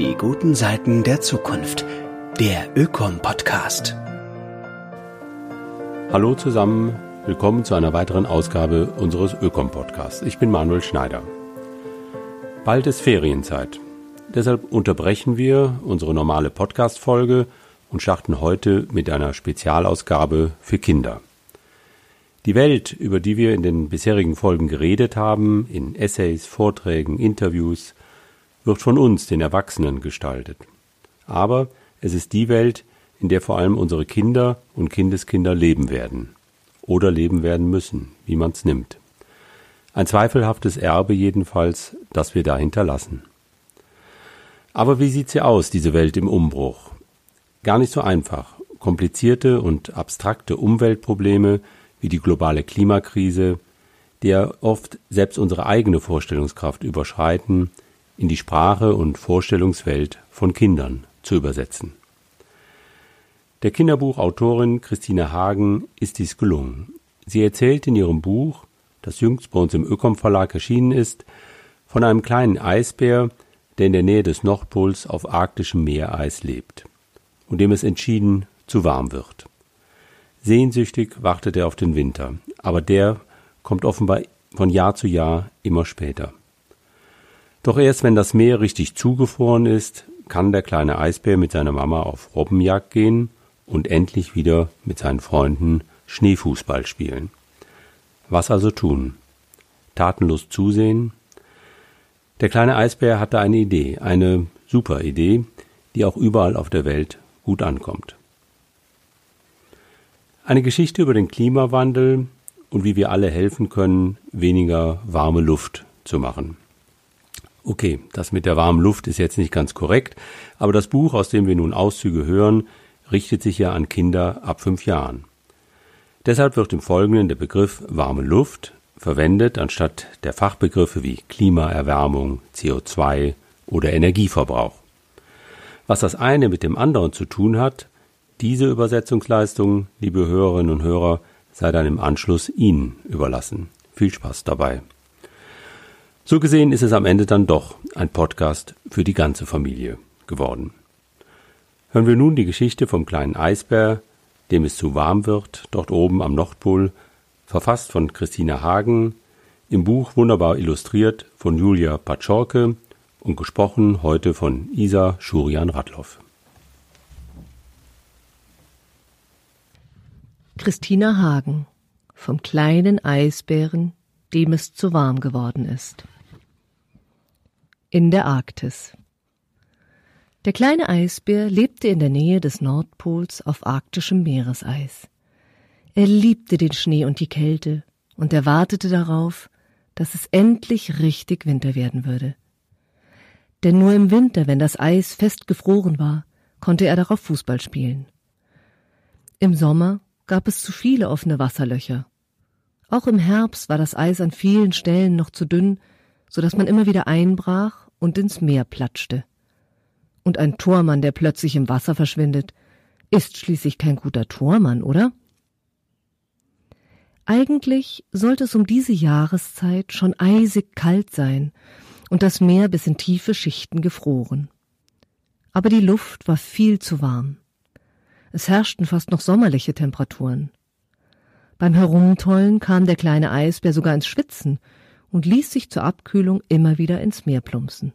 Die guten Seiten der Zukunft. Der Ökom-Podcast. Hallo zusammen, willkommen zu einer weiteren Ausgabe unseres Ökom-Podcasts. Ich bin Manuel Schneider. Bald ist Ferienzeit. Deshalb unterbrechen wir unsere normale Podcast-Folge und starten heute mit einer Spezialausgabe für Kinder. Die Welt, über die wir in den bisherigen Folgen geredet haben, in Essays, Vorträgen, Interviews, wird von uns, den Erwachsenen, gestaltet. Aber es ist die Welt, in der vor allem unsere Kinder und Kindeskinder leben werden. Oder leben werden müssen, wie man's nimmt. Ein zweifelhaftes Erbe jedenfalls, das wir da hinterlassen. Aber wie sieht sie aus, diese Welt im Umbruch? Gar nicht so einfach. Komplizierte und abstrakte Umweltprobleme wie die globale Klimakrise, die ja oft selbst unsere eigene Vorstellungskraft überschreiten, in die Sprache und Vorstellungswelt von Kindern zu übersetzen. Der Kinderbuchautorin Christine Hagen ist dies gelungen. Sie erzählt in ihrem Buch, das jüngst bei uns im Ökom Verlag erschienen ist, von einem kleinen Eisbär, der in der Nähe des Nordpols auf arktischem Meereis lebt und dem es entschieden zu warm wird. Sehnsüchtig wartet er auf den Winter, aber der kommt offenbar von Jahr zu Jahr immer später. Doch erst wenn das Meer richtig zugefroren ist, kann der kleine Eisbär mit seiner Mama auf Robbenjagd gehen und endlich wieder mit seinen Freunden Schneefußball spielen. Was also tun? Tatenlos zusehen? Der kleine Eisbär hatte eine Idee, eine super Idee, die auch überall auf der Welt gut ankommt. Eine Geschichte über den Klimawandel und wie wir alle helfen können, weniger warme Luft zu machen. Okay, das mit der warmen Luft ist jetzt nicht ganz korrekt, aber das Buch, aus dem wir nun Auszüge hören, richtet sich ja an Kinder ab fünf Jahren. Deshalb wird im Folgenden der Begriff warme Luft verwendet, anstatt der Fachbegriffe wie Klimaerwärmung, CO2 oder Energieverbrauch. Was das eine mit dem anderen zu tun hat, diese Übersetzungsleistung, liebe Hörerinnen und Hörer, sei dann im Anschluss Ihnen überlassen. Viel Spaß dabei. So gesehen ist es am Ende dann doch ein Podcast für die ganze Familie geworden. Hören wir nun die Geschichte vom kleinen Eisbär, dem es zu warm wird, dort oben am Nordpol, verfasst von Christina Hagen, im Buch wunderbar illustriert von Julia Patschorke und gesprochen heute von Isa Schurian Radloff. Christina Hagen vom kleinen Eisbären, dem es zu warm geworden ist. In der Arktis. Der kleine Eisbär lebte in der Nähe des Nordpols auf arktischem Meereseis. Er liebte den Schnee und die Kälte, und er wartete darauf, dass es endlich richtig Winter werden würde. Denn nur im Winter, wenn das Eis fest gefroren war, konnte er darauf Fußball spielen. Im Sommer gab es zu viele offene Wasserlöcher. Auch im Herbst war das Eis an vielen Stellen noch zu dünn, so dass man immer wieder einbrach und ins Meer platschte. Und ein Tormann, der plötzlich im Wasser verschwindet, ist schließlich kein guter Tormann, oder? Eigentlich sollte es um diese Jahreszeit schon eisig kalt sein und das Meer bis in tiefe Schichten gefroren. Aber die Luft war viel zu warm. Es herrschten fast noch sommerliche Temperaturen. Beim Herumtollen kam der kleine Eisbär sogar ins Schwitzen und ließ sich zur Abkühlung immer wieder ins Meer plumpsen.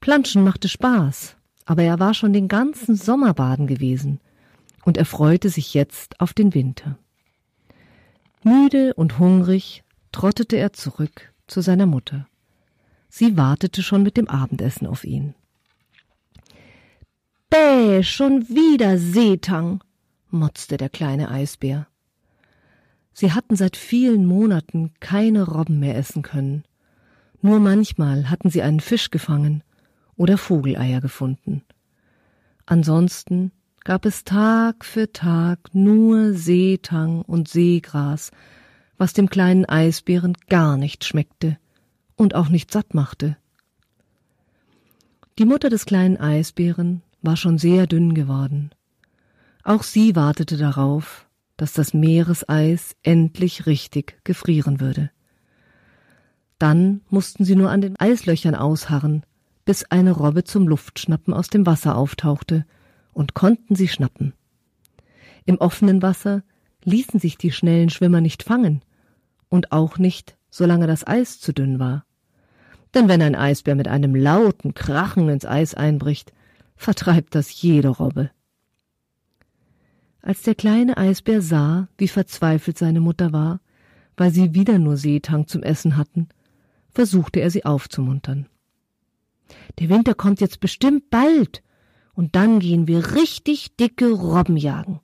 Planschen machte Spaß, aber er war schon den ganzen Sommer baden gewesen und er freute sich jetzt auf den Winter. Müde und hungrig trottete er zurück zu seiner Mutter. Sie wartete schon mit dem Abendessen auf ihn. Bäh, schon wieder Seetang, motzte der kleine Eisbär. Sie hatten seit vielen Monaten keine Robben mehr essen können. Nur manchmal hatten sie einen Fisch gefangen oder Vogeleier gefunden. Ansonsten gab es Tag für Tag nur Seetang und Seegras, was dem kleinen Eisbären gar nicht schmeckte und auch nicht satt machte. Die Mutter des kleinen Eisbären war schon sehr dünn geworden. Auch sie wartete darauf, dass das Meereseis endlich richtig gefrieren würde. Dann mussten sie nur an den Eislöchern ausharren, bis eine Robbe zum Luftschnappen aus dem Wasser auftauchte, und konnten sie schnappen. Im offenen Wasser ließen sich die schnellen Schwimmer nicht fangen, und auch nicht, solange das Eis zu dünn war. Denn wenn ein Eisbär mit einem lauten Krachen ins Eis einbricht, vertreibt das jede Robbe. Als der kleine Eisbär sah, wie verzweifelt seine Mutter war, weil sie wieder nur Seetang zum Essen hatten, versuchte er sie aufzumuntern. Der Winter kommt jetzt bestimmt bald, und dann gehen wir richtig dicke Robben jagen,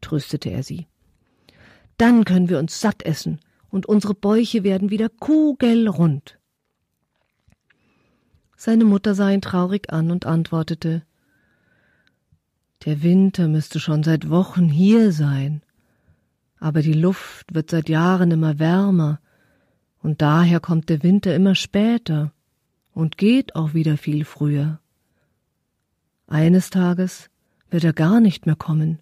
tröstete er sie. Dann können wir uns satt essen und unsere Bäuche werden wieder kugelrund. Seine Mutter sah ihn traurig an und antwortete Der Winter müsste schon seit Wochen hier sein, aber die Luft wird seit Jahren immer wärmer, und daher kommt der Winter immer später und geht auch wieder viel früher. Eines Tages wird er gar nicht mehr kommen.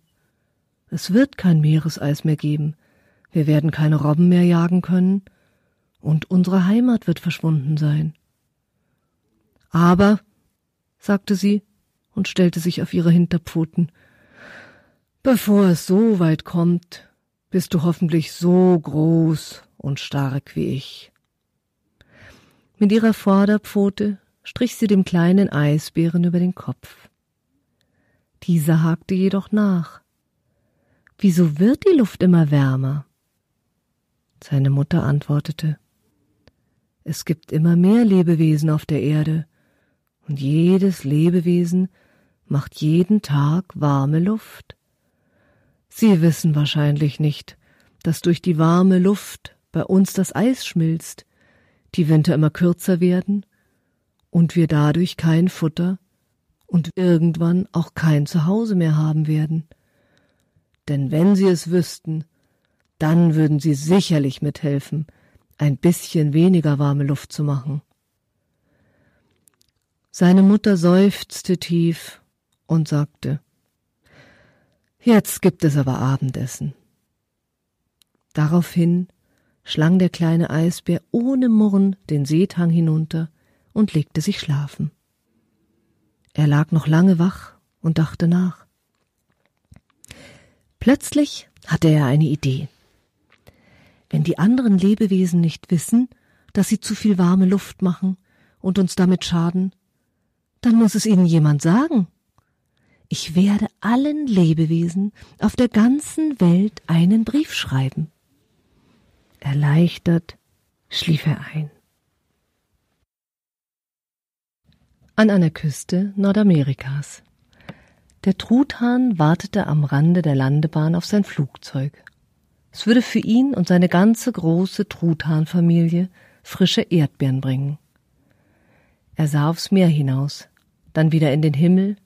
Es wird kein Meereseis mehr geben, wir werden keine Robben mehr jagen können, und unsere Heimat wird verschwunden sein. Aber, sagte sie und stellte sich auf ihre Hinterpfoten, bevor es so weit kommt, bist du hoffentlich so groß und stark wie ich. Mit ihrer Vorderpfote strich sie dem kleinen Eisbären über den Kopf. Dieser hakte jedoch nach. Wieso wird die Luft immer wärmer? Seine Mutter antwortete Es gibt immer mehr Lebewesen auf der Erde, und jedes Lebewesen macht jeden Tag warme Luft. Sie wissen wahrscheinlich nicht, dass durch die warme Luft bei uns das Eis schmilzt, die Winter immer kürzer werden und wir dadurch kein Futter und irgendwann auch kein Zuhause mehr haben werden. Denn wenn sie es wüssten, dann würden sie sicherlich mithelfen, ein bisschen weniger warme Luft zu machen. Seine Mutter seufzte tief und sagte Jetzt gibt es aber Abendessen. Daraufhin schlang der kleine Eisbär ohne Murren den Seetang hinunter und legte sich schlafen. Er lag noch lange wach und dachte nach. Plötzlich hatte er eine Idee. Wenn die anderen Lebewesen nicht wissen, dass sie zu viel warme Luft machen und uns damit schaden, dann muss es ihnen jemand sagen. Ich werde allen Lebewesen auf der ganzen Welt einen Brief schreiben. Erleichtert schlief er ein. An einer Küste Nordamerikas. Der Truthahn wartete am Rande der Landebahn auf sein Flugzeug. Es würde für ihn und seine ganze große Truthahnfamilie frische Erdbeeren bringen. Er sah aufs Meer hinaus, dann wieder in den Himmel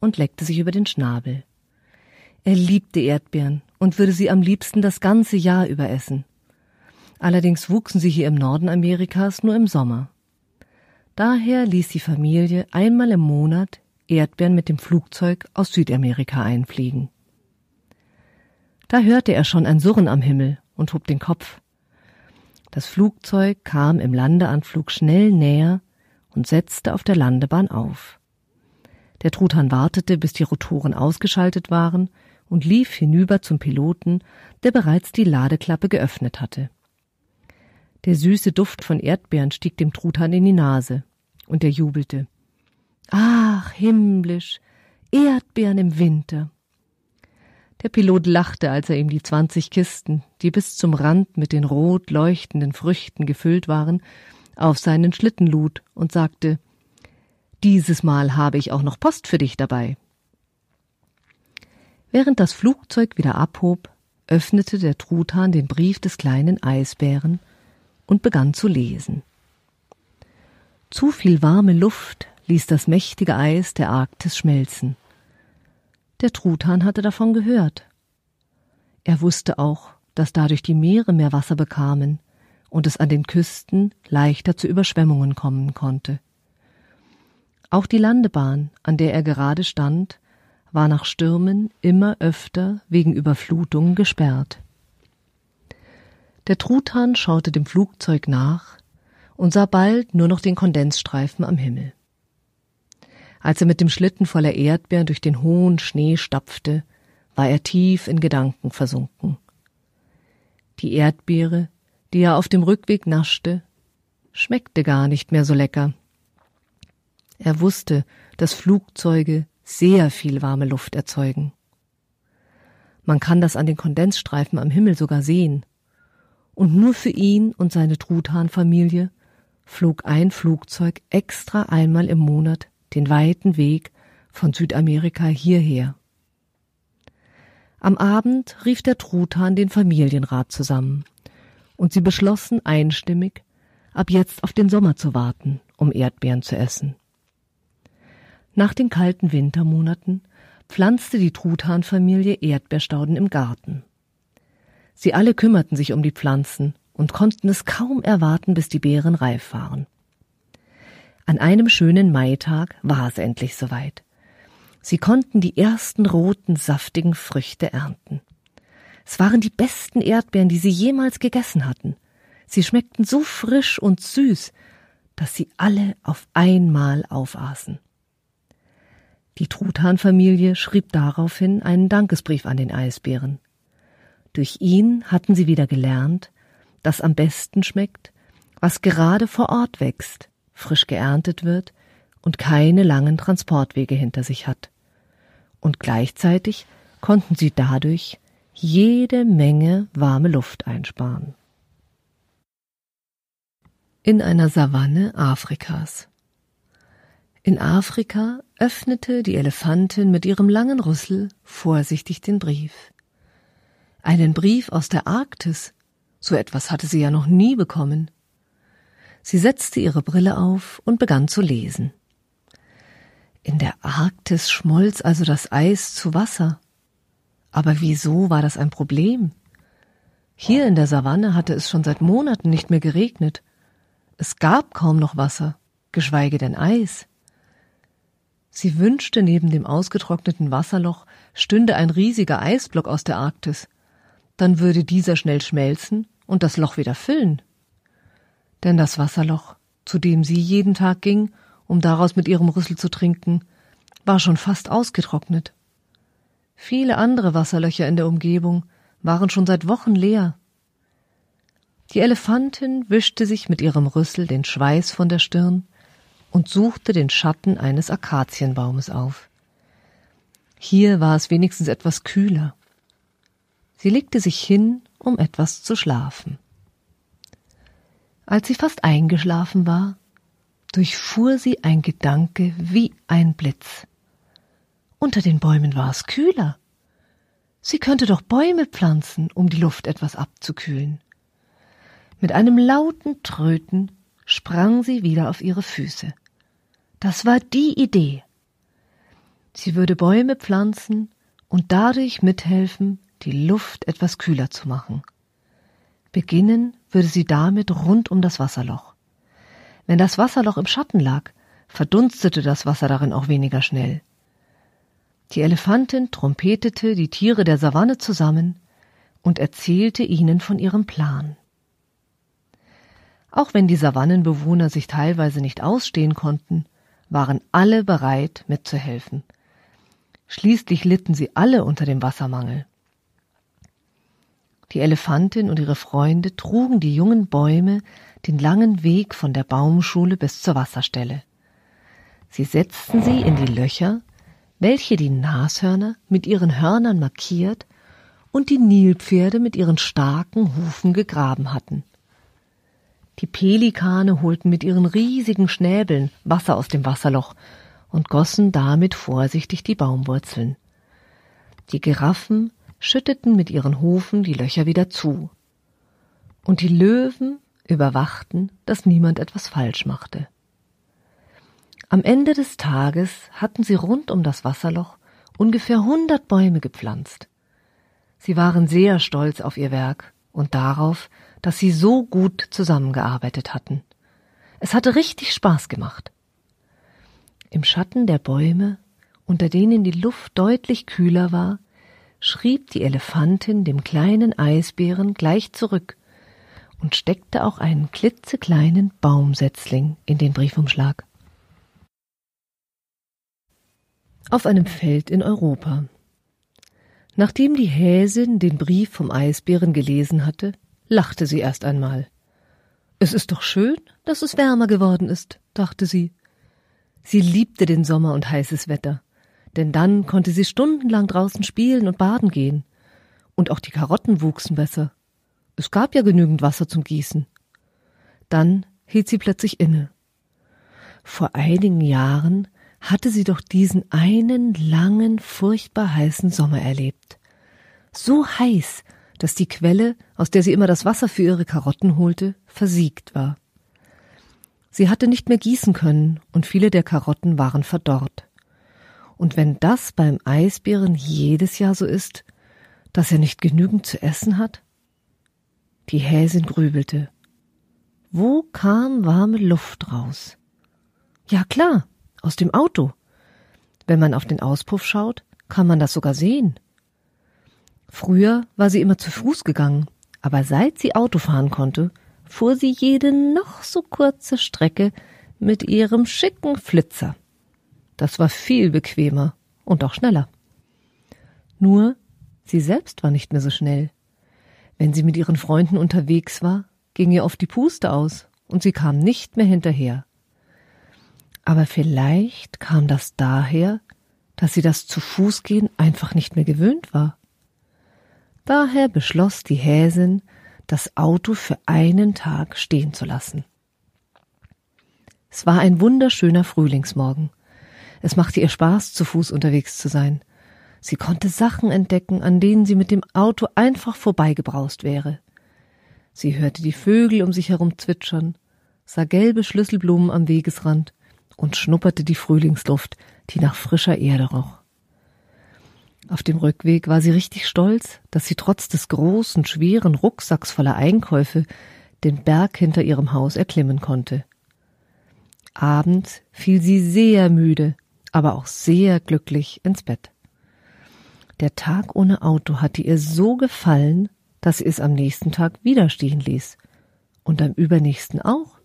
und leckte sich über den Schnabel. Er liebte Erdbeeren und würde sie am liebsten das ganze Jahr über essen. Allerdings wuchsen sie hier im Norden Amerikas nur im Sommer. Daher ließ die Familie einmal im Monat Erdbeeren mit dem Flugzeug aus Südamerika einfliegen. Da hörte er schon ein Surren am Himmel und hob den Kopf. Das Flugzeug kam im Landeanflug schnell näher und setzte auf der Landebahn auf. Der Truthahn wartete, bis die Rotoren ausgeschaltet waren und lief hinüber zum Piloten, der bereits die Ladeklappe geöffnet hatte. Der süße Duft von Erdbeeren stieg dem Truthahn in die Nase, und er jubelte. Ach, himmlisch, Erdbeeren im Winter. Der Pilot lachte, als er ihm die zwanzig Kisten, die bis zum Rand mit den rot leuchtenden Früchten gefüllt waren, auf seinen Schlitten lud und sagte Dieses Mal habe ich auch noch Post für dich dabei. Während das Flugzeug wieder abhob, öffnete der Truthahn den Brief des kleinen Eisbären und begann zu lesen. Zu viel warme Luft ließ das mächtige Eis der Arktis schmelzen. Der Truthahn hatte davon gehört. Er wusste auch, dass dadurch die Meere mehr Wasser bekamen und es an den Küsten leichter zu Überschwemmungen kommen konnte. Auch die Landebahn, an der er gerade stand, war nach Stürmen immer öfter wegen Überflutungen gesperrt. Der Truthahn schaute dem Flugzeug nach und sah bald nur noch den Kondensstreifen am Himmel. Als er mit dem Schlitten voller Erdbeeren durch den hohen Schnee stapfte, war er tief in Gedanken versunken. Die Erdbeere, die er auf dem Rückweg naschte, schmeckte gar nicht mehr so lecker. Er wusste, dass Flugzeuge sehr viel warme Luft erzeugen. Man kann das an den Kondensstreifen am Himmel sogar sehen. Und nur für ihn und seine Truthahnfamilie flog ein Flugzeug extra einmal im Monat den weiten Weg von Südamerika hierher. Am Abend rief der Truthahn den Familienrat zusammen, und sie beschlossen einstimmig, ab jetzt auf den Sommer zu warten, um Erdbeeren zu essen. Nach den kalten Wintermonaten pflanzte die Truthahnfamilie Erdbeerstauden im Garten. Sie alle kümmerten sich um die Pflanzen und konnten es kaum erwarten, bis die Beeren reif waren. An einem schönen Maitag war es endlich soweit. Sie konnten die ersten roten, saftigen Früchte ernten. Es waren die besten Erdbeeren, die sie jemals gegessen hatten. Sie schmeckten so frisch und süß, dass sie alle auf einmal aufaßen. Die Truthahnfamilie schrieb daraufhin einen Dankesbrief an den Eisbären. Durch ihn hatten sie wieder gelernt, dass am besten schmeckt, was gerade vor Ort wächst, frisch geerntet wird und keine langen Transportwege hinter sich hat. Und gleichzeitig konnten sie dadurch jede Menge warme Luft einsparen. In einer Savanne Afrikas. In Afrika öffnete die Elefantin mit ihrem langen Rüssel vorsichtig den Brief. Einen Brief aus der Arktis, so etwas hatte sie ja noch nie bekommen. Sie setzte ihre Brille auf und begann zu lesen. In der Arktis schmolz also das Eis zu Wasser. Aber wieso war das ein Problem? Hier in der Savanne hatte es schon seit Monaten nicht mehr geregnet. Es gab kaum noch Wasser, geschweige denn Eis. Sie wünschte, neben dem ausgetrockneten Wasserloch stünde ein riesiger Eisblock aus der Arktis. Dann würde dieser schnell schmelzen und das Loch wieder füllen. Denn das Wasserloch, zu dem sie jeden Tag ging, um daraus mit ihrem Rüssel zu trinken, war schon fast ausgetrocknet. Viele andere Wasserlöcher in der Umgebung waren schon seit Wochen leer. Die Elefantin wischte sich mit ihrem Rüssel den Schweiß von der Stirn und suchte den Schatten eines Akazienbaumes auf. Hier war es wenigstens etwas kühler. Sie legte sich hin, um etwas zu schlafen. Als sie fast eingeschlafen war, durchfuhr sie ein Gedanke wie ein Blitz. Unter den Bäumen war es kühler. Sie könnte doch Bäume pflanzen, um die Luft etwas abzukühlen. Mit einem lauten Tröten sprang sie wieder auf ihre Füße. Das war die Idee. Sie würde Bäume pflanzen und dadurch mithelfen, die Luft etwas kühler zu machen. Beginnen würde sie damit rund um das Wasserloch. Wenn das Wasserloch im Schatten lag, verdunstete das Wasser darin auch weniger schnell. Die Elefantin trompetete die Tiere der Savanne zusammen und erzählte ihnen von ihrem Plan. Auch wenn die Savannenbewohner sich teilweise nicht ausstehen konnten, waren alle bereit mitzuhelfen. Schließlich litten sie alle unter dem Wassermangel. Die Elefantin und ihre Freunde trugen die jungen Bäume den langen Weg von der Baumschule bis zur Wasserstelle. Sie setzten sie in die Löcher, welche die Nashörner mit ihren Hörnern markiert und die Nilpferde mit ihren starken Hufen gegraben hatten. Die Pelikane holten mit ihren riesigen Schnäbeln Wasser aus dem Wasserloch und gossen damit vorsichtig die Baumwurzeln. Die Giraffen schütteten mit ihren Hufen die Löcher wieder zu. Und die Löwen überwachten, dass niemand etwas falsch machte. Am Ende des Tages hatten sie rund um das Wasserloch ungefähr hundert Bäume gepflanzt. Sie waren sehr stolz auf ihr Werk und darauf, dass sie so gut zusammengearbeitet hatten. Es hatte richtig Spaß gemacht. Im Schatten der Bäume, unter denen die Luft deutlich kühler war, schrieb die Elefantin dem kleinen Eisbären gleich zurück und steckte auch einen klitzekleinen Baumsetzling in den Briefumschlag. Auf einem Feld in Europa. Nachdem die Häsin den Brief vom Eisbären gelesen hatte, lachte sie erst einmal. Es ist doch schön, dass es wärmer geworden ist, dachte sie. Sie liebte den Sommer und heißes Wetter, denn dann konnte sie stundenlang draußen spielen und baden gehen. Und auch die Karotten wuchsen besser. Es gab ja genügend Wasser zum Gießen. Dann hielt sie plötzlich inne. Vor einigen Jahren hatte sie doch diesen einen langen, furchtbar heißen Sommer erlebt. So heiß, dass die Quelle, aus der sie immer das Wasser für ihre Karotten holte, versiegt war. Sie hatte nicht mehr gießen können, und viele der Karotten waren verdorrt. Und wenn das beim Eisbären jedes Jahr so ist, dass er nicht genügend zu essen hat? Die Häsin grübelte. Wo kam warme Luft raus? Ja klar, aus dem Auto. Wenn man auf den Auspuff schaut, kann man das sogar sehen. Früher war sie immer zu Fuß gegangen, aber seit sie Auto fahren konnte, fuhr sie jede noch so kurze Strecke mit ihrem schicken Flitzer. Das war viel bequemer und auch schneller. Nur sie selbst war nicht mehr so schnell. Wenn sie mit ihren Freunden unterwegs war, ging ihr oft die Puste aus und sie kam nicht mehr hinterher. Aber vielleicht kam das daher, dass sie das zu Fuß gehen einfach nicht mehr gewöhnt war. Daher beschloss die Häsin, das Auto für einen Tag stehen zu lassen. Es war ein wunderschöner Frühlingsmorgen. Es machte ihr Spaß, zu Fuß unterwegs zu sein. Sie konnte Sachen entdecken, an denen sie mit dem Auto einfach vorbeigebraust wäre. Sie hörte die Vögel um sich herum zwitschern, sah gelbe Schlüsselblumen am Wegesrand und schnupperte die Frühlingsluft, die nach frischer Erde roch. Auf dem Rückweg war sie richtig stolz, dass sie trotz des großen, schweren Rucksacks voller Einkäufe den Berg hinter ihrem Haus erklimmen konnte. Abends fiel sie sehr müde, aber auch sehr glücklich ins Bett. Der Tag ohne Auto hatte ihr so gefallen, dass sie es am nächsten Tag wieder stehen ließ. Und am übernächsten auch.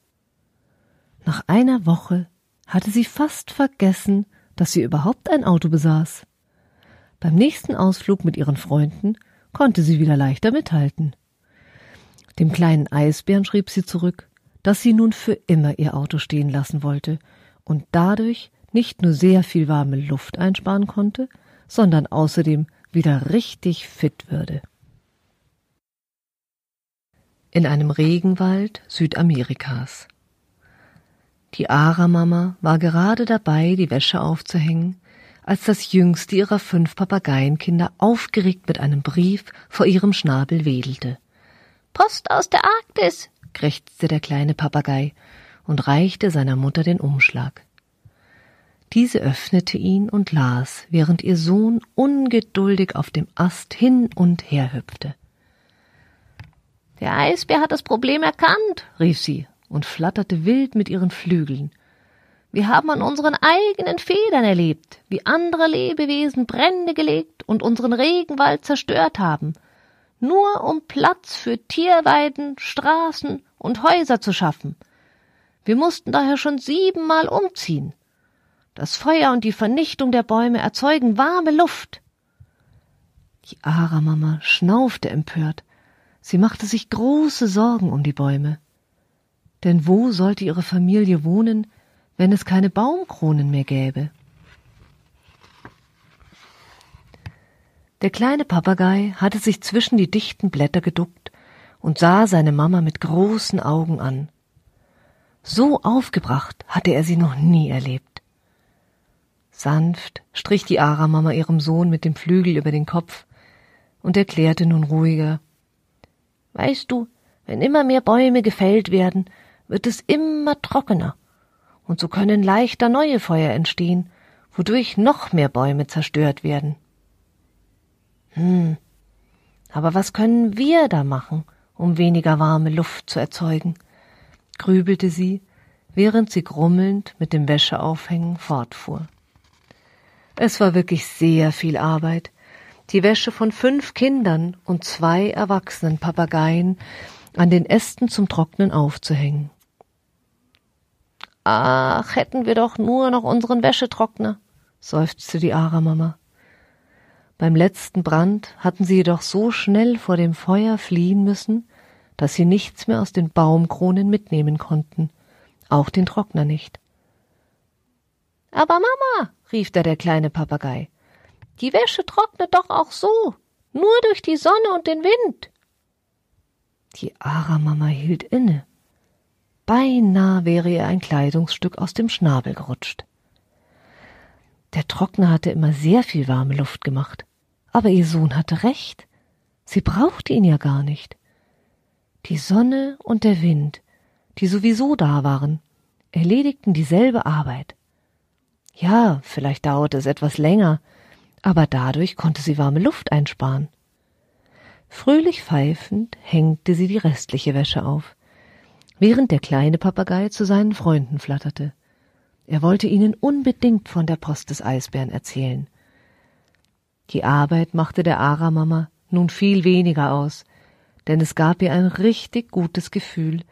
Nach einer Woche hatte sie fast vergessen, dass sie überhaupt ein Auto besaß. Beim nächsten Ausflug mit ihren Freunden konnte sie wieder leichter mithalten. Dem kleinen Eisbären schrieb sie zurück, dass sie nun für immer ihr Auto stehen lassen wollte und dadurch nicht nur sehr viel warme Luft einsparen konnte, sondern außerdem wieder richtig fit würde. In einem Regenwald Südamerikas. Die Ara-Mama war gerade dabei, die Wäsche aufzuhängen, als das jüngste ihrer fünf Papageienkinder aufgeregt mit einem Brief vor ihrem Schnabel wedelte. Post aus der Arktis, krächzte der kleine Papagei und reichte seiner Mutter den Umschlag. Diese öffnete ihn und las, während ihr Sohn ungeduldig auf dem Ast hin und her hüpfte. Der Eisbär hat das Problem erkannt, rief sie und flatterte wild mit ihren Flügeln. Wir haben an unseren eigenen Federn erlebt, wie andere Lebewesen Brände gelegt und unseren Regenwald zerstört haben, nur um Platz für Tierweiden, Straßen und Häuser zu schaffen. Wir mussten daher schon siebenmal umziehen. Das Feuer und die Vernichtung der Bäume erzeugen warme Luft. Die Aramama schnaufte empört. Sie machte sich große Sorgen um die Bäume. Denn wo sollte ihre Familie wohnen, wenn es keine Baumkronen mehr gäbe. Der kleine Papagei hatte sich zwischen die dichten Blätter geduckt und sah seine Mama mit großen Augen an. So aufgebracht hatte er sie noch nie erlebt. Sanft strich die Ara-Mama ihrem Sohn mit dem Flügel über den Kopf und erklärte nun ruhiger Weißt du, wenn immer mehr Bäume gefällt werden, wird es immer trockener und so können leichter neue Feuer entstehen, wodurch noch mehr Bäume zerstört werden. Hm, aber was können wir da machen, um weniger warme Luft zu erzeugen? grübelte sie, während sie grummelnd mit dem Wäscheaufhängen fortfuhr. Es war wirklich sehr viel Arbeit, die Wäsche von fünf Kindern und zwei erwachsenen Papageien an den Ästen zum Trocknen aufzuhängen. Ach, hätten wir doch nur noch unseren Wäschetrockner, seufzte die Aramama. Beim letzten Brand hatten sie jedoch so schnell vor dem Feuer fliehen müssen, dass sie nichts mehr aus den Baumkronen mitnehmen konnten, auch den Trockner nicht. Aber Mama, rief da der kleine Papagei, die Wäsche trocknet doch auch so, nur durch die Sonne und den Wind. Die Aramama hielt inne. Beinahe wäre ihr ein Kleidungsstück aus dem Schnabel gerutscht. Der Trockner hatte immer sehr viel warme Luft gemacht. Aber ihr Sohn hatte recht. Sie brauchte ihn ja gar nicht. Die Sonne und der Wind, die sowieso da waren, erledigten dieselbe Arbeit. Ja, vielleicht dauerte es etwas länger, aber dadurch konnte sie warme Luft einsparen. Fröhlich pfeifend hängte sie die restliche Wäsche auf, während der kleine Papagei zu seinen Freunden flatterte. Er wollte ihnen unbedingt von der Post des Eisbären erzählen. Die Arbeit machte der Aramama nun viel weniger aus, denn es gab ihr ein richtig gutes Gefühl,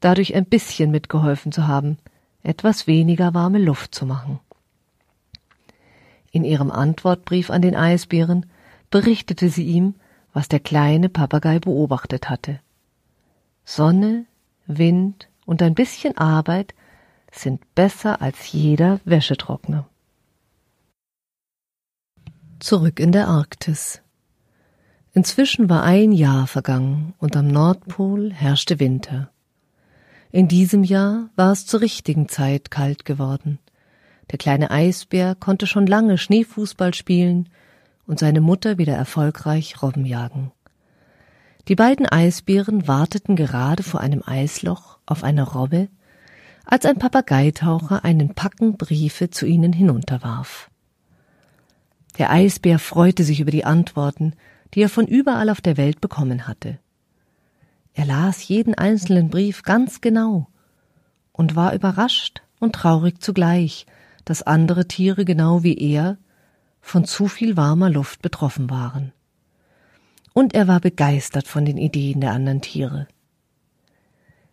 dadurch ein bisschen mitgeholfen zu haben, etwas weniger warme Luft zu machen. In ihrem Antwortbrief an den Eisbären berichtete sie ihm, was der kleine Papagei beobachtet hatte. Sonne, Wind und ein bisschen Arbeit sind besser als jeder Wäschetrockner. Zurück in der Arktis. Inzwischen war ein Jahr vergangen und am Nordpol herrschte Winter. In diesem Jahr war es zur richtigen Zeit kalt geworden. Der kleine Eisbär konnte schon lange Schneefußball spielen und seine Mutter wieder erfolgreich Robben jagen. Die beiden Eisbären warteten gerade vor einem Eisloch auf eine Robbe, als ein Papageitaucher einen Packen Briefe zu ihnen hinunterwarf. Der Eisbär freute sich über die Antworten, die er von überall auf der Welt bekommen hatte. Er las jeden einzelnen Brief ganz genau und war überrascht und traurig zugleich, dass andere Tiere genau wie er von zu viel warmer Luft betroffen waren. Und er war begeistert von den Ideen der anderen Tiere.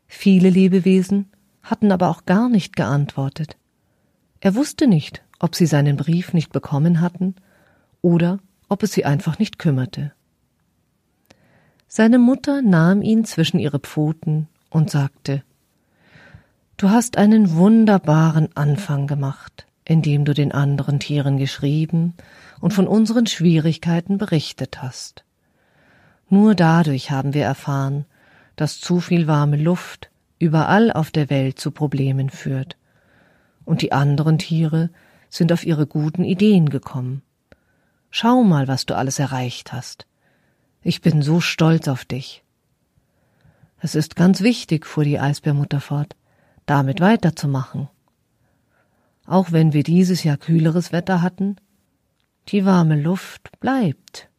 Viele Lebewesen hatten aber auch gar nicht geantwortet. Er wusste nicht, ob sie seinen Brief nicht bekommen hatten oder ob es sie einfach nicht kümmerte. Seine Mutter nahm ihn zwischen ihre Pfoten und sagte Du hast einen wunderbaren Anfang gemacht, indem du den anderen Tieren geschrieben und von unseren Schwierigkeiten berichtet hast. Nur dadurch haben wir erfahren, dass zu viel warme Luft überall auf der Welt zu Problemen führt. Und die anderen Tiere sind auf ihre guten Ideen gekommen. Schau mal, was du alles erreicht hast. Ich bin so stolz auf dich. Es ist ganz wichtig, fuhr die Eisbärmutter fort, damit weiterzumachen. Auch wenn wir dieses Jahr kühleres Wetter hatten, die warme Luft bleibt.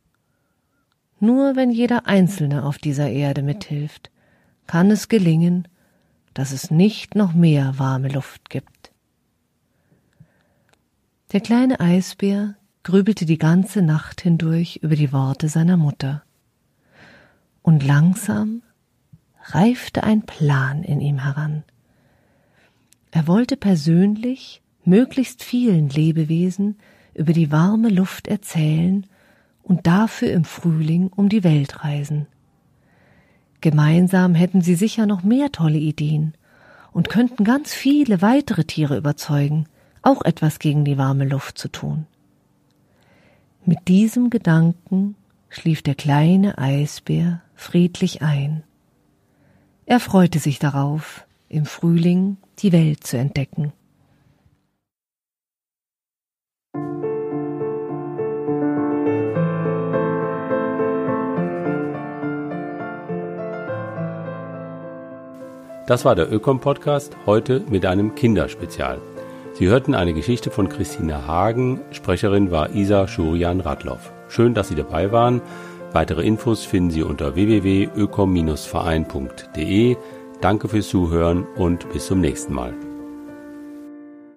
Nur wenn jeder Einzelne auf dieser Erde mithilft, kann es gelingen, dass es nicht noch mehr warme Luft gibt. Der kleine Eisbär grübelte die ganze Nacht hindurch über die Worte seiner Mutter. Und langsam reifte ein Plan in ihm heran. Er wollte persönlich möglichst vielen Lebewesen über die warme Luft erzählen und dafür im Frühling um die Welt reisen. Gemeinsam hätten sie sicher noch mehr tolle Ideen und könnten ganz viele weitere Tiere überzeugen, auch etwas gegen die warme Luft zu tun. Mit diesem Gedanken schlief der kleine Eisbär friedlich ein. Er freute sich darauf, im Frühling die Welt zu entdecken. Das war der Ökom-Podcast, heute mit einem Kinderspezial. Sie hörten eine Geschichte von Christina Hagen, Sprecherin war Isa Schurian-Radloff. Schön, dass Sie dabei waren. Weitere Infos finden Sie unter www.ökom-verein.de. Danke fürs Zuhören und bis zum nächsten Mal.